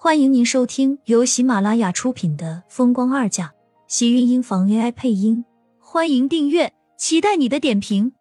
欢迎您收听由喜马拉雅出品的《风光二嫁》，喜运音房 AI 配音。欢迎订阅，期待你的点评。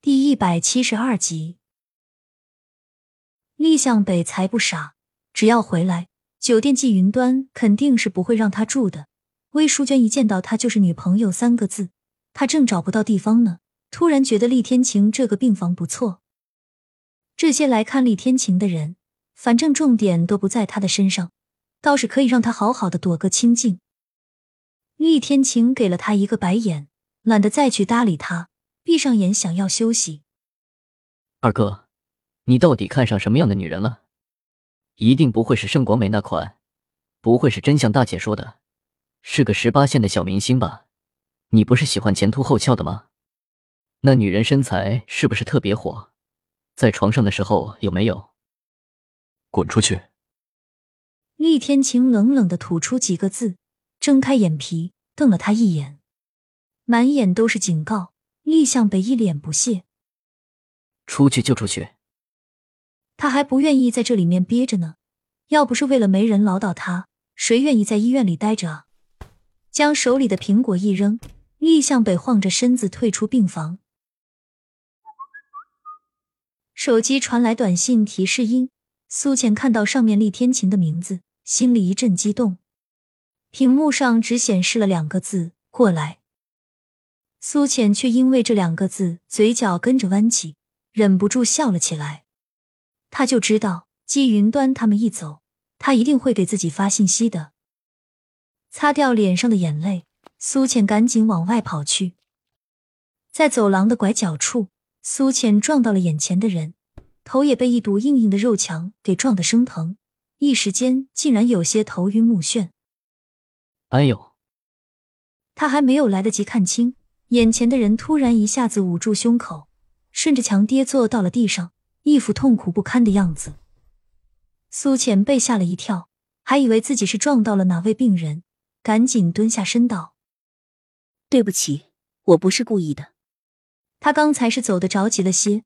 第一百七十二集，厉向北才不傻，只要回来，酒店季云端肯定是不会让他住的。魏淑娟一见到他就是女朋友三个字，他正找不到地方呢，突然觉得厉天晴这个病房不错。这些来看厉天晴的人，反正重点都不在他的身上，倒是可以让他好好的躲个清净。厉天晴给了他一个白眼，懒得再去搭理他，闭上眼想要休息。二哥，你到底看上什么样的女人了？一定不会是盛广美那款，不会是真像大姐说的，是个十八线的小明星吧？你不是喜欢前凸后翘的吗？那女人身材是不是特别火？在床上的时候有没有？滚出去！厉天晴冷冷的吐出几个字，睁开眼皮瞪了他一眼，满眼都是警告。厉向北一脸不屑：“出去就出去。”他还不愿意在这里面憋着呢。要不是为了没人唠叨他，谁愿意在医院里待着啊？将手里的苹果一扔，厉向北晃着身子退出病房。手机传来短信提示音，苏浅看到上面厉天晴的名字，心里一阵激动。屏幕上只显示了两个字“过来”，苏浅却因为这两个字，嘴角跟着弯起，忍不住笑了起来。他就知道，季云端他们一走，他一定会给自己发信息的。擦掉脸上的眼泪，苏浅赶紧往外跑去，在走廊的拐角处。苏浅撞到了眼前的人，头也被一堵硬硬的肉墙给撞得生疼，一时间竟然有些头晕目眩。哎呦！他还没有来得及看清，眼前的人突然一下子捂住胸口，顺着墙跌坐到了地上，一副痛苦不堪的样子。苏浅被吓了一跳，还以为自己是撞到了哪位病人，赶紧蹲下身道：“对不起，我不是故意的。”他刚才是走的着急了些，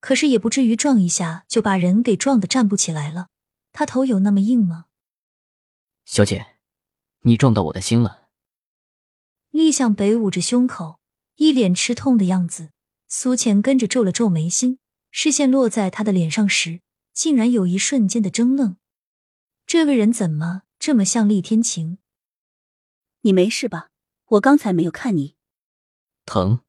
可是也不至于撞一下就把人给撞的站不起来了。他头有那么硬吗？小姐，你撞到我的心了。厉向北捂着胸口，一脸吃痛的样子。苏浅跟着皱了皱眉心，视线落在他的脸上时，竟然有一瞬间的怔愣。这个人怎么这么像厉天晴？你没事吧？我刚才没有看你。疼。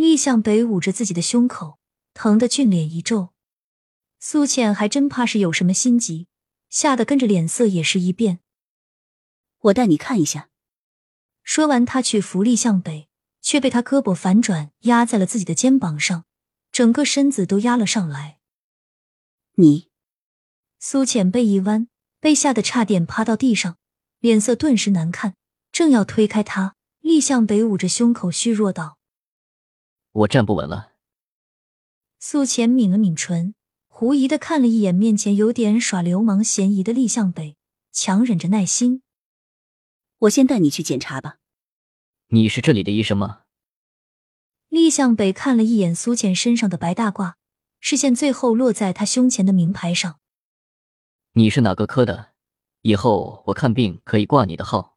厉向北捂着自己的胸口，疼得俊脸一皱。苏浅还真怕是有什么心急，吓得跟着脸色也是一变。我带你看一下。说完，他去扶厉向北，却被他胳膊反转压在了自己的肩膀上，整个身子都压了上来。你，苏浅背一弯，被吓得差点趴到地上，脸色顿时难看。正要推开他，厉向北捂着胸口虚弱道。我站不稳了。苏浅抿了抿唇，狐疑的看了一眼面前有点耍流氓嫌疑的厉向北，强忍着耐心：“我先带你去检查吧。”你是这里的医生吗？厉向北看了一眼苏浅身上的白大褂，视线最后落在他胸前的名牌上。你是哪个科的？以后我看病可以挂你的号。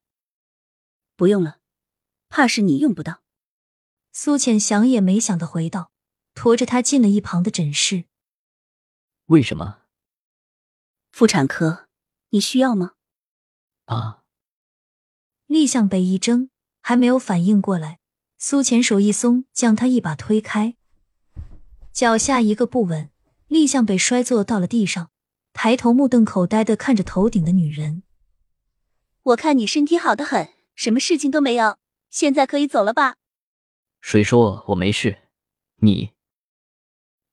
不用了，怕是你用不到。苏浅想也没想的回道，驮着他进了一旁的诊室。为什么？妇产科，你需要吗？啊！厉向北一怔，还没有反应过来，苏浅手一松，将他一把推开，脚下一个不稳，厉向北摔坐到了地上，抬头目瞪口呆的看着头顶的女人。我看你身体好的很，什么事情都没有，现在可以走了吧？谁说我没事？你，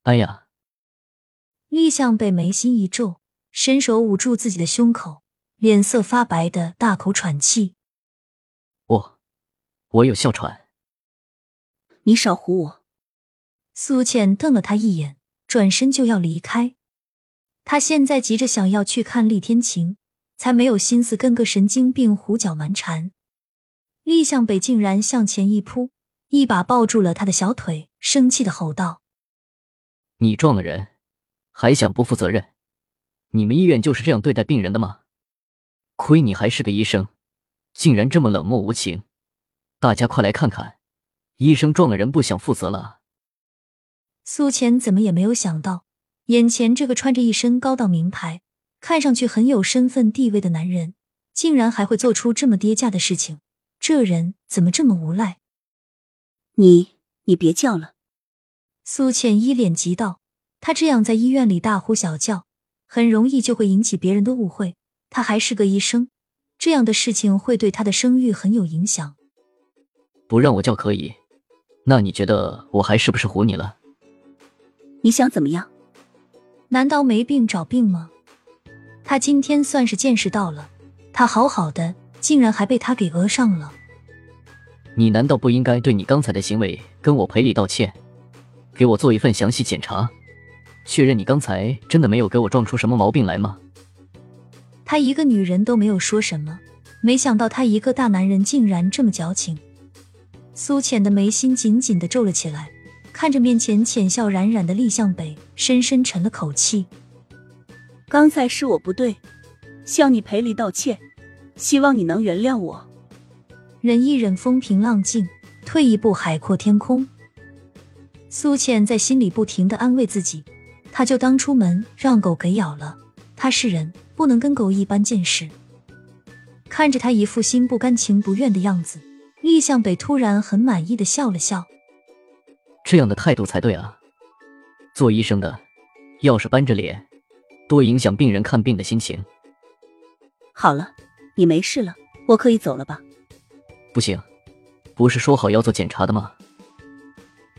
哎呀！厉向北眉心一皱，伸手捂住自己的胸口，脸色发白的大口喘气。我，我有哮喘。你少唬我！苏倩瞪了他一眼，转身就要离开。他现在急着想要去看厉天晴，才没有心思跟个神经病胡搅蛮缠。厉向北竟然向前一扑。一把抱住了他的小腿，生气的吼道：“你撞了人，还想不负责任？你们医院就是这样对待病人的吗？亏你还是个医生，竟然这么冷漠无情！大家快来看看，医生撞了人不想负责了。苏浅怎么也没有想到，眼前这个穿着一身高档名牌、看上去很有身份地位的男人，竟然还会做出这么跌价的事情。这人怎么这么无赖？你你别叫了！苏倩一脸急道：“她这样在医院里大呼小叫，很容易就会引起别人的误会。”她还是个医生，这样的事情会对她的声誉很有影响。不让我叫可以，那你觉得我还是不是唬你了？你想怎么样？难道没病找病吗？他今天算是见识到了，他好好的，竟然还被他给讹上了。你难道不应该对你刚才的行为跟我赔礼道歉，给我做一份详细检查，确认你刚才真的没有给我撞出什么毛病来吗？他一个女人都没有说什么，没想到他一个大男人竟然这么矫情。苏浅的眉心紧紧的皱了起来，看着面前浅笑冉冉的厉向北，深深沉了口气：“刚才是我不对，向你赔礼道歉，希望你能原谅我。忍一忍风平浪静，退一步海阔天空。”苏浅在心里不停的安慰自己，他就当出门让狗给咬了，他是人。不能跟狗一般见识。看着他一副心不甘情不愿的样子，厉向北突然很满意的笑了笑。这样的态度才对啊！做医生的，要是板着脸，多影响病人看病的心情。好了，你没事了，我可以走了吧？不行，不是说好要做检查的吗？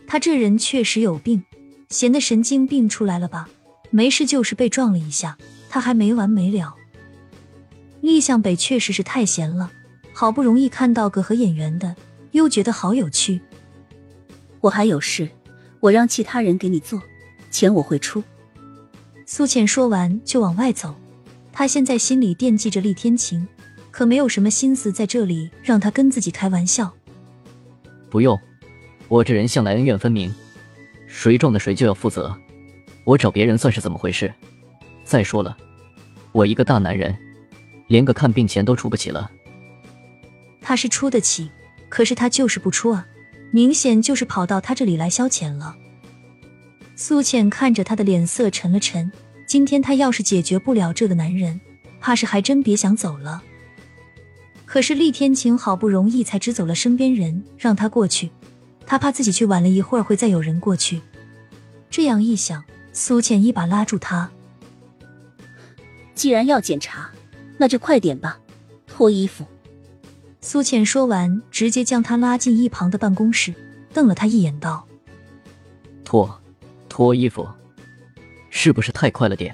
他这人确实有病，闲的神经病出来了吧？没事就是被撞了一下。他还没完没了。厉向北确实是太闲了，好不容易看到个合眼缘的，又觉得好有趣。我还有事，我让其他人给你做，钱我会出。苏浅说完就往外走。他现在心里惦记着厉天晴，可没有什么心思在这里让他跟自己开玩笑。不用，我这人向来恩怨分明，谁撞的谁就要负责。我找别人算是怎么回事？再说了，我一个大男人，连个看病钱都出不起了。他是出得起，可是他就是不出啊，明显就是跑到他这里来消遣了。苏浅看着他的脸色沉了沉，今天他要是解决不了这个男人，怕是还真别想走了。可是厉天晴好不容易才支走了身边人，让他过去，他怕自己去晚了一会儿会再有人过去。这样一想，苏浅一把拉住他。既然要检查，那就快点吧，脱衣服。苏浅说完，直接将他拉进一旁的办公室，瞪了他一眼，道：“脱，脱衣服，是不是太快了点？”